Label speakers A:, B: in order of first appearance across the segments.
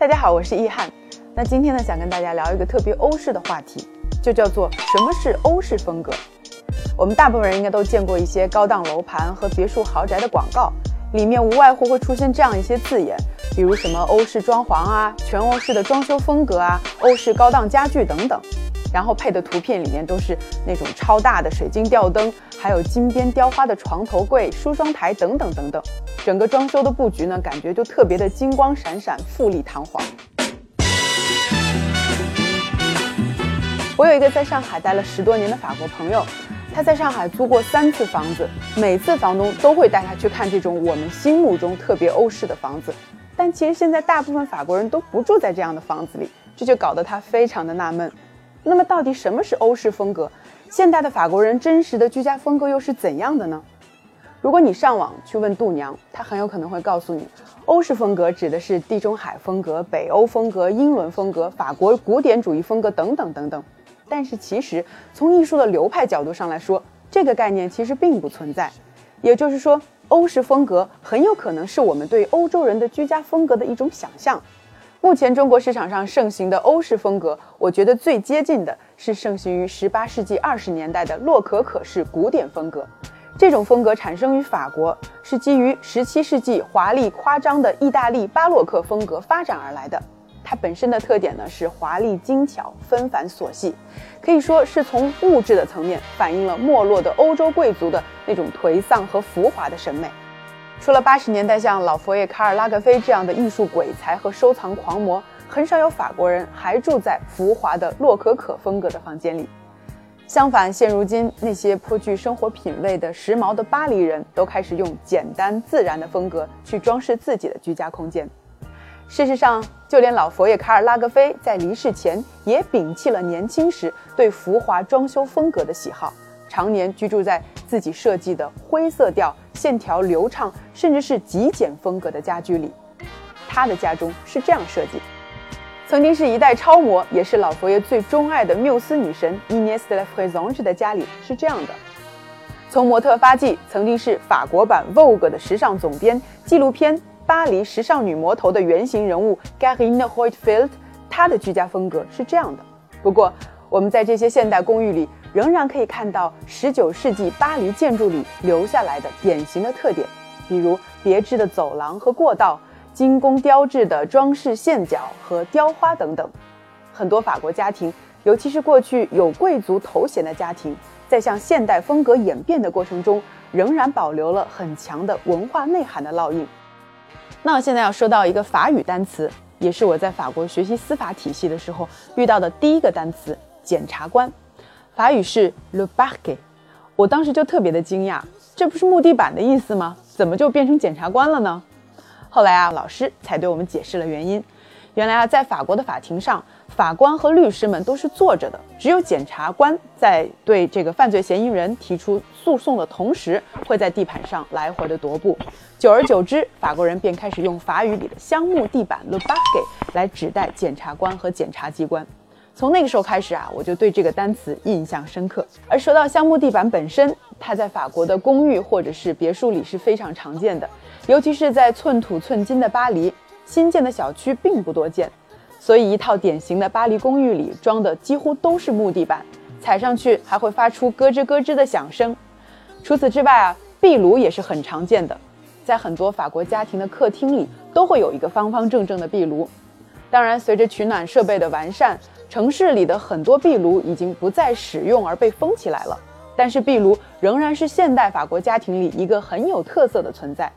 A: 大家好，我是易翰。那今天呢，想跟大家聊一个特别欧式的话题，就叫做什么是欧式风格。我们大部分人应该都见过一些高档楼盘和别墅豪宅的广告，里面无外乎会出现这样一些字眼，比如什么欧式装潢啊、全欧式的装修风格啊、欧式高档家具等等。然后配的图片里面都是那种超大的水晶吊灯，还有金边雕花的床头柜、梳妆台等等等等。整个装修的布局呢，感觉就特别的金光闪闪、富丽堂皇。我有一个在上海待了十多年的法国朋友，他在上海租过三次房子，每次房东都会带他去看这种我们心目中特别欧式的房子。但其实现在大部分法国人都不住在这样的房子里，这就搞得他非常的纳闷。那么到底什么是欧式风格？现代的法国人真实的居家风格又是怎样的呢？如果你上网去问度娘，她很有可能会告诉你，欧式风格指的是地中海风格、北欧风格、英伦风格、法国古典主义风格等等等等。但是其实从艺术的流派角度上来说，这个概念其实并不存在。也就是说，欧式风格很有可能是我们对欧洲人的居家风格的一种想象。目前中国市场上盛行的欧式风格，我觉得最接近的是盛行于十八世纪二十年代的洛可可式古典风格。这种风格产生于法国，是基于十七世纪华丽夸张的意大利巴洛克风格发展而来的。它本身的特点呢是华丽精巧、纷繁琐细，可以说是从物质的层面反映了没落的欧洲贵族的那种颓丧和浮华的审美。除了八十年代像老佛爷卡尔拉格菲这样的艺术鬼才和收藏狂魔，很少有法国人还住在浮华的洛可可风格的房间里。相反，现如今那些颇具生活品味的时髦的巴黎人都开始用简单自然的风格去装饰自己的居家空间。事实上，就连老佛爷卡尔拉格菲在离世前也摒弃了年轻时对浮华装修风格的喜好。常年居住在自己设计的灰色调、线条流畅，甚至是极简风格的家居里。他的家中是这样设计：曾经是一代超模，也是老佛爷最钟爱的缪斯女神 Ines de la Frézange 的家里是这样的。从模特发迹，曾经是法国版 Vogue 的时尚总编，纪录片《巴黎时尚女魔头》的原型人物 Garine Hoytfield，她的居家风格是这样的。不过，我们在这些现代公寓里。仍然可以看到19世纪巴黎建筑里留下来的典型的特点，比如别致的走廊和过道、精工雕制的装饰线角和雕花等等。很多法国家庭，尤其是过去有贵族头衔的家庭，在向现代风格演变的过程中，仍然保留了很强的文化内涵的烙印。那现在要说到一个法语单词，也是我在法国学习司法体系的时候遇到的第一个单词——检察官。法语是 le parquet，我当时就特别的惊讶，这不是木地板的意思吗？怎么就变成检察官了呢？后来啊，老师才对我们解释了原因。原来啊，在法国的法庭上，法官和律师们都是坐着的，只有检察官在对这个犯罪嫌疑人提出诉讼的同时，会在地板上来回的踱步。久而久之，法国人便开始用法语里的香木地板 le parquet 来指代检察官和检察机关。从那个时候开始啊，我就对这个单词印象深刻。而说到橡木地板本身，它在法国的公寓或者是别墅里是非常常见的，尤其是在寸土寸金的巴黎，新建的小区并不多见，所以一套典型的巴黎公寓里装的几乎都是木地板，踩上去还会发出咯吱咯吱的响声。除此之外啊，壁炉也是很常见的，在很多法国家庭的客厅里都会有一个方方正正的壁炉。当然，随着取暖设备的完善，城市里的很多壁炉已经不再使用而被封起来了，但是壁炉仍然是现代法国家庭里一个很有特色的存在。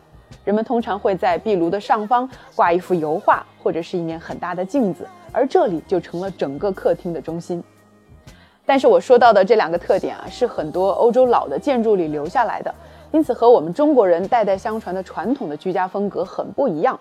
A: 人们通常会在壁炉的上方挂一幅油画或者是一面很大的镜子，而这里就成了整个客厅的中心。但是我说到的这两个特点啊，是很多欧洲老的建筑里留下来的，因此和我们中国人代代相传的传统的居家风格很不一样。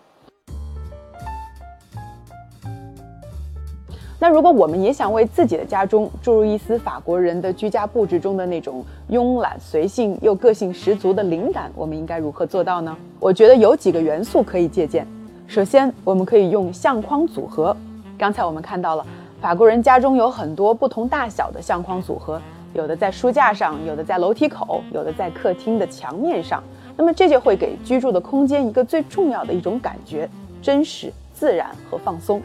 A: 那如果我们也想为自己的家中注入一丝法国人的居家布置中的那种慵懒随性又个性十足的灵感，我们应该如何做到呢？我觉得有几个元素可以借鉴。首先，我们可以用相框组合。刚才我们看到了，法国人家中有很多不同大小的相框组合，有的在书架上，有的在楼梯口，有的在客厅的墙面上。那么这就会给居住的空间一个最重要的一种感觉：真实。自然和放松。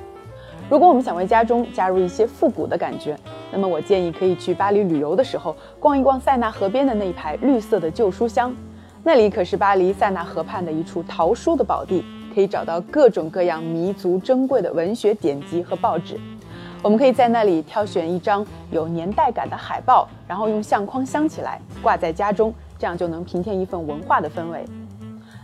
A: 如果我们想为家中加入一些复古的感觉，那么我建议可以去巴黎旅游的时候逛一逛塞纳河边的那一排绿色的旧书箱，那里可是巴黎塞纳河畔的一处淘书的宝地，可以找到各种各样弥足珍贵的文学典籍和报纸。我们可以在那里挑选一张有年代感的海报，然后用相框镶起来挂在家中，这样就能平添一份文化的氛围。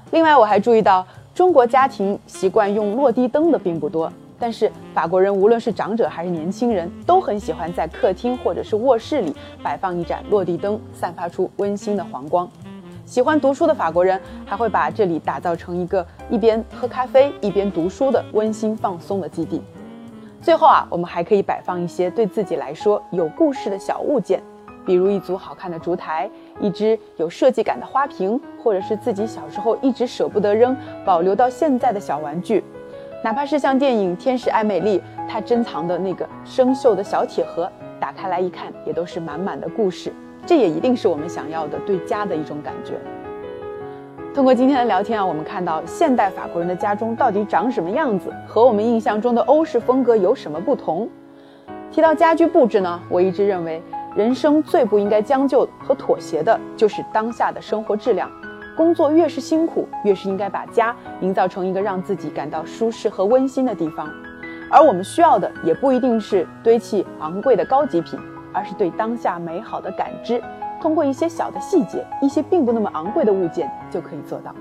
A: 另外，我还注意到中国家庭习惯用落地灯的并不多。但是法国人无论是长者还是年轻人，都很喜欢在客厅或者是卧室里摆放一盏落地灯，散发出温馨的黄光。喜欢读书的法国人还会把这里打造成一个一边喝咖啡一边读书的温馨放松的基地。最后啊，我们还可以摆放一些对自己来说有故事的小物件，比如一组好看的烛台，一只有设计感的花瓶，或者是自己小时候一直舍不得扔、保留到现在的小玩具。哪怕是像电影《天使爱美丽》，它珍藏的那个生锈的小铁盒，打开来一看，也都是满满的故事。这也一定是我们想要的对家的一种感觉。通过今天的聊天啊，我们看到现代法国人的家中到底长什么样子，和我们印象中的欧式风格有什么不同。提到家居布置呢，我一直认为，人生最不应该将就和妥协的就是当下的生活质量。工作越是辛苦，越是应该把家营造成一个让自己感到舒适和温馨的地方。而我们需要的也不一定是堆砌昂贵的高级品，而是对当下美好的感知。通过一些小的细节，一些并不那么昂贵的物件就可以做到。